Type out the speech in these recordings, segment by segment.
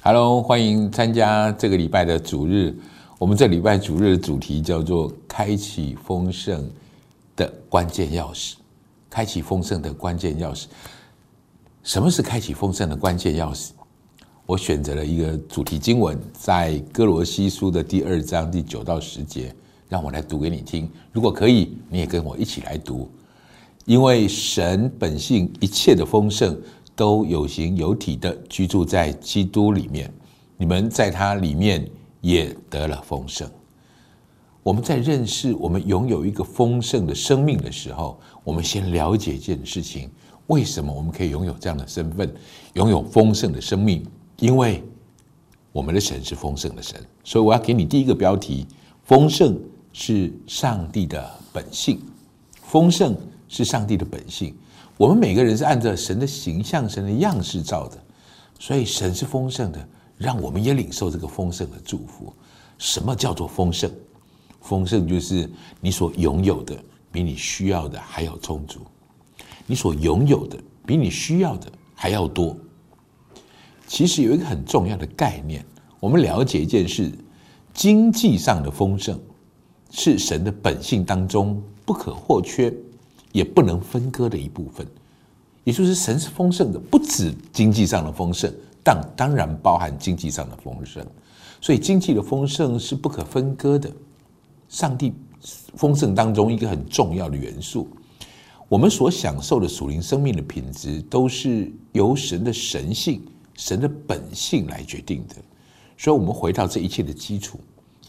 Hello，欢迎参加这个礼拜的主日。我们这礼拜主日的主题叫做“开启丰盛的关键钥匙”。开启丰盛的关键钥匙，什么是开启丰盛的关键钥匙？我选择了一个主题经文，在哥罗西书的第二章第九到十节，让我来读给你听。如果可以，你也跟我一起来读。因为神本性一切的丰盛。都有形有体的居住在基督里面，你们在他里面也得了丰盛。我们在认识我们拥有一个丰盛的生命的时候，我们先了解一件事情：为什么我们可以拥有这样的身份，拥有丰盛的生命？因为我们的神是丰盛的神。所以我要给你第一个标题：丰盛是上帝的本性。丰盛是上帝的本性。我们每个人是按照神的形象、神的样式造的，所以神是丰盛的，让我们也领受这个丰盛的祝福。什么叫做丰盛？丰盛就是你所拥有的比你需要的还要充足，你所拥有的比你需要的还要多。其实有一个很重要的概念，我们了解一件事：经济上的丰盛是神的本性当中不可或缺。也不能分割的一部分，也就是神是丰盛的，不止经济上的丰盛，但当然包含经济上的丰盛。所以经济的丰盛是不可分割的，上帝丰盛当中一个很重要的元素。我们所享受的属灵生命的品质，都是由神的神性、神的本性来决定的。所以，我们回到这一切的基础，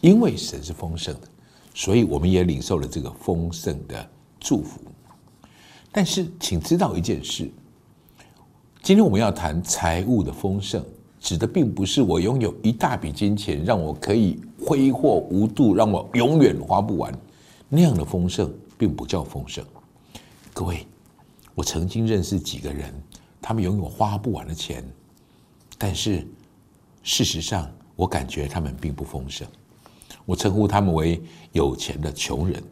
因为神是丰盛的，所以我们也领受了这个丰盛的祝福。但是，请知道一件事：今天我们要谈财务的丰盛，指的并不是我拥有一大笔金钱，让我可以挥霍无度，让我永远花不完。那样的丰盛并不叫丰盛。各位，我曾经认识几个人，他们拥有花不完的钱，但是事实上，我感觉他们并不丰盛。我称呼他们为有钱的穷人。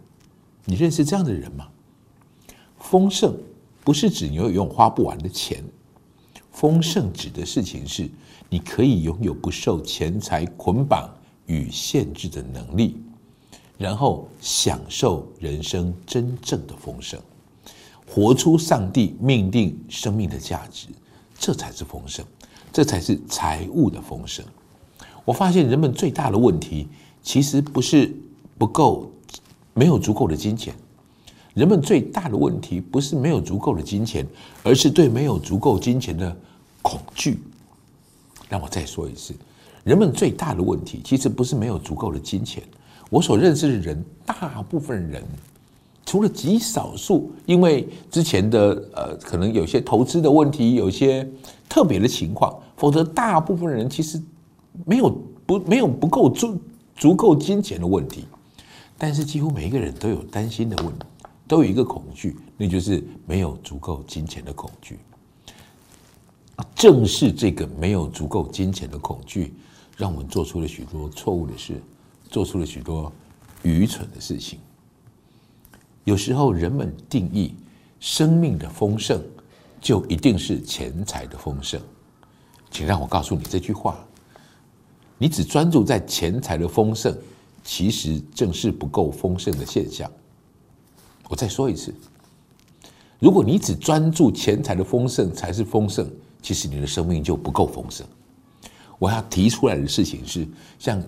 你认识这样的人吗？丰盛不是指你有用花不完的钱，丰盛指的事情是你可以拥有不受钱财捆绑与限制的能力，然后享受人生真正的丰盛，活出上帝命定生命的价值，这才是丰盛，这才是财务的丰盛。我发现人们最大的问题其实不是不够，没有足够的金钱。人们最大的问题不是没有足够的金钱，而是对没有足够金钱的恐惧。让我再说一次，人们最大的问题其实不是没有足够的金钱。我所认识的人，大部分人，除了极少数因为之前的呃可能有些投资的问题，有些特别的情况，否则大部分人其实没有不没有不够足足够金钱的问题。但是几乎每一个人都有担心的问题。都有一个恐惧，那就是没有足够金钱的恐惧。正是这个没有足够金钱的恐惧，让我们做出了许多错误的事，做出了许多愚蠢的事情。有时候，人们定义生命的丰盛，就一定是钱财的丰盛。请让我告诉你这句话：你只专注在钱财的丰盛，其实正是不够丰盛的现象。我再说一次，如果你只专注钱财的丰盛才是丰盛，其实你的生命就不够丰盛。我要提出来的事情是，像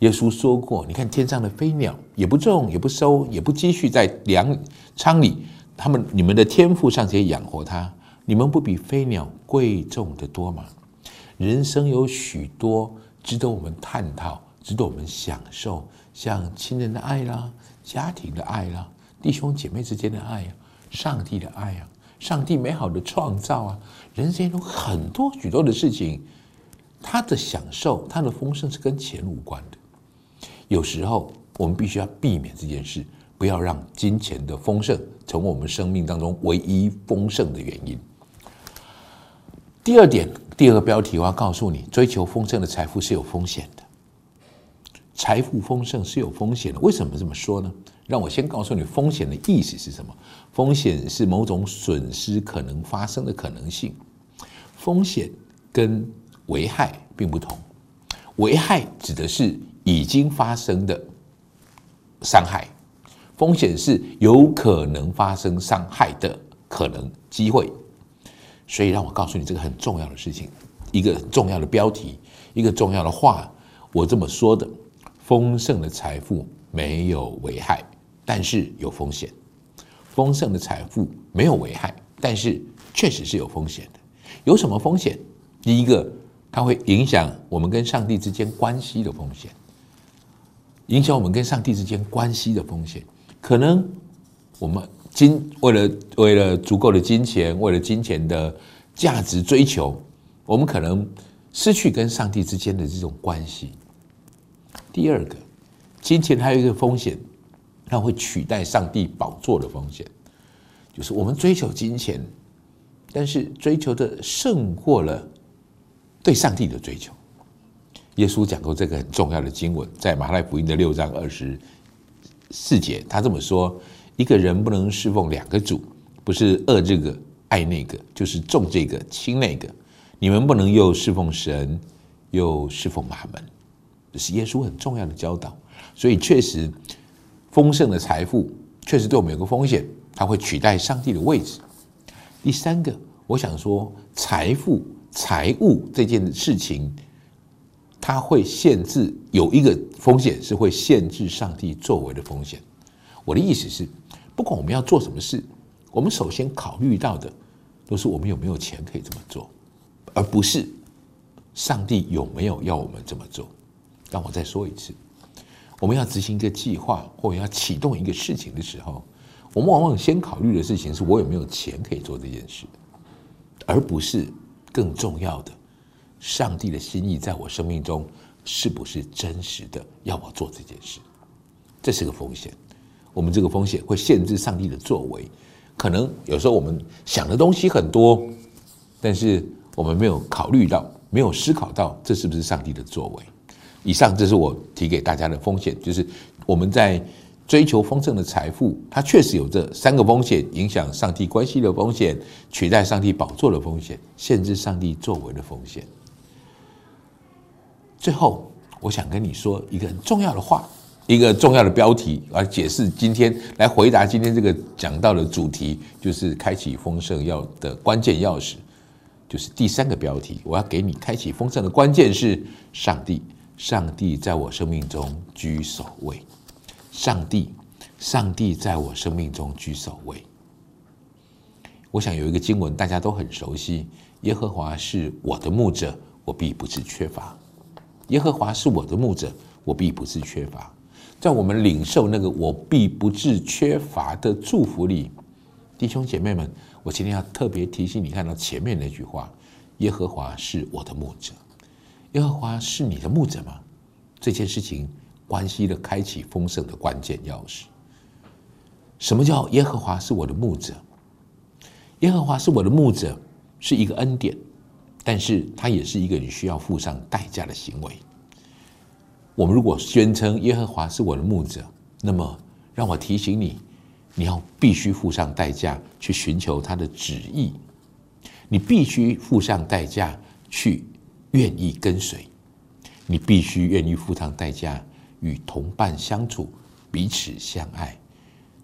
耶稣说过，你看天上的飞鸟，也不种，也不收，也不积蓄在粮仓里，他们你们的天赋尚且养活它，你们不比飞鸟贵重的多吗？人生有许多值得我们探讨、值得我们享受，像亲人的爱啦，家庭的爱啦。弟兄姐妹之间的爱呀，上帝的爱呀，上帝美好的创造啊，人生中很多许多的事情，他的享受，他的丰盛是跟钱无关的。有时候我们必须要避免这件事，不要让金钱的丰盛成为我们生命当中唯一丰盛的原因。第二点，第二个标题我要告诉你：追求丰盛的财富是有风险的。财富丰盛是有风险的，为什么这么说呢？让我先告诉你风险的意思是什么。风险是某种损失可能发生的可能性。风险跟危害并不同。危害指的是已经发生的伤害，风险是有可能发生伤害的可能机会。所以，让我告诉你这个很重要的事情，一个重要的标题，一个重要的话，我这么说的：丰盛的财富没有危害，但是有风险；丰盛的财富没有危害，但是确实是有风险的。有什么风险？第一个，它会影响我们跟上帝之间关系的风险，影响我们跟上帝之间关系的风险，可能我们。金为了为了足够的金钱，为了金钱的价值追求，我们可能失去跟上帝之间的这种关系。第二个，金钱还有一个风险，它会取代上帝宝座的风险，就是我们追求金钱，但是追求的胜过了对上帝的追求。耶稣讲过这个很重要的经文，在马太福音的六章二十四节，他这么说。一个人不能侍奉两个主，不是恶这个爱那个，就是重这个轻那个。你们不能又侍奉神，又侍奉马门，这是耶稣很重要的教导。所以确实，丰盛的财富确实对我们有个风险，它会取代上帝的位置。第三个，我想说，财富、财务这件事情，它会限制有一个风险，是会限制上帝作为的风险。我的意思是。不管我们要做什么事，我们首先考虑到的都是我们有没有钱可以这么做，而不是上帝有没有要我们这么做。让我再说一次，我们要执行一个计划或者要启动一个事情的时候，我们往往先考虑的事情是我有没有钱可以做这件事，而不是更重要的，上帝的心意在我生命中是不是真实的要我做这件事，这是个风险。我们这个风险会限制上帝的作为，可能有时候我们想的东西很多，但是我们没有考虑到，没有思考到这是不是上帝的作为。以上这是我提给大家的风险，就是我们在追求丰盛的财富，它确实有这三个风险：影响上帝关系的风险，取代上帝宝座的风险，限制上帝作为的风险。最后，我想跟你说一个很重要的话。一个重要的标题来解释今天来回答今天这个讲到的主题，就是开启丰盛要的关键钥匙，就是第三个标题。我要给你开启丰盛的关键是上帝，上帝在我生命中居首位。上帝，上帝在我生命中居首位。我想有一个经文大家都很熟悉：耶和华是我的牧者，我必不是缺乏。耶和华是我的牧者，我必不是缺乏。在我们领受那个我必不至缺乏的祝福里，弟兄姐妹们，我今天要特别提醒你，看到前面那句话：“耶和华是我的牧者。”耶和华是你的牧者吗？这件事情关系了开启丰盛的关键钥匙。什么叫耶和华是我的牧者？耶和华是我的牧者是一个恩典，但是它也是一个你需要付上代价的行为。我们如果宣称耶和华是我的牧者，那么让我提醒你，你要必须付上代价去寻求他的旨意，你必须付上代价去愿意跟随，你必须愿意付上代价与同伴相处，彼此相爱。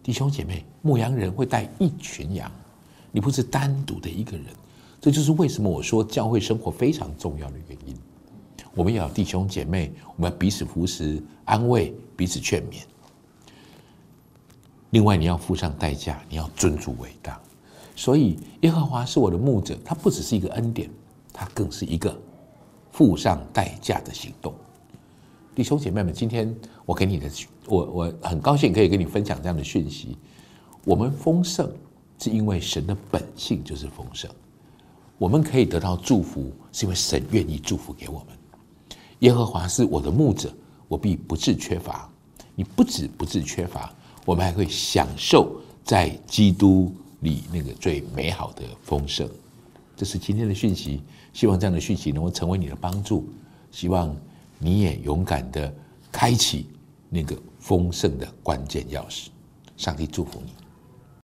弟兄姐妹，牧羊人会带一群羊，你不是单独的一个人，这就是为什么我说教会生活非常重要的原因。我们要弟兄姐妹，我们要彼此扶持、安慰、彼此劝勉。另外，你要付上代价，你要尊主为大。所以，耶和华是我的牧者，他不只是一个恩典，他更是一个付上代价的行动。弟兄姐妹们，今天我给你的，我我很高兴可以跟你分享这样的讯息。我们丰盛是因为神的本性就是丰盛，我们可以得到祝福，是因为神愿意祝福给我们。耶和华是我的牧者，我必不致缺乏。你不止不致缺乏，我们还会享受在基督里那个最美好的丰盛。这是今天的讯息，希望这样的讯息能够成为你的帮助。希望你也勇敢的开启那个丰盛的关键钥匙。上帝祝福你。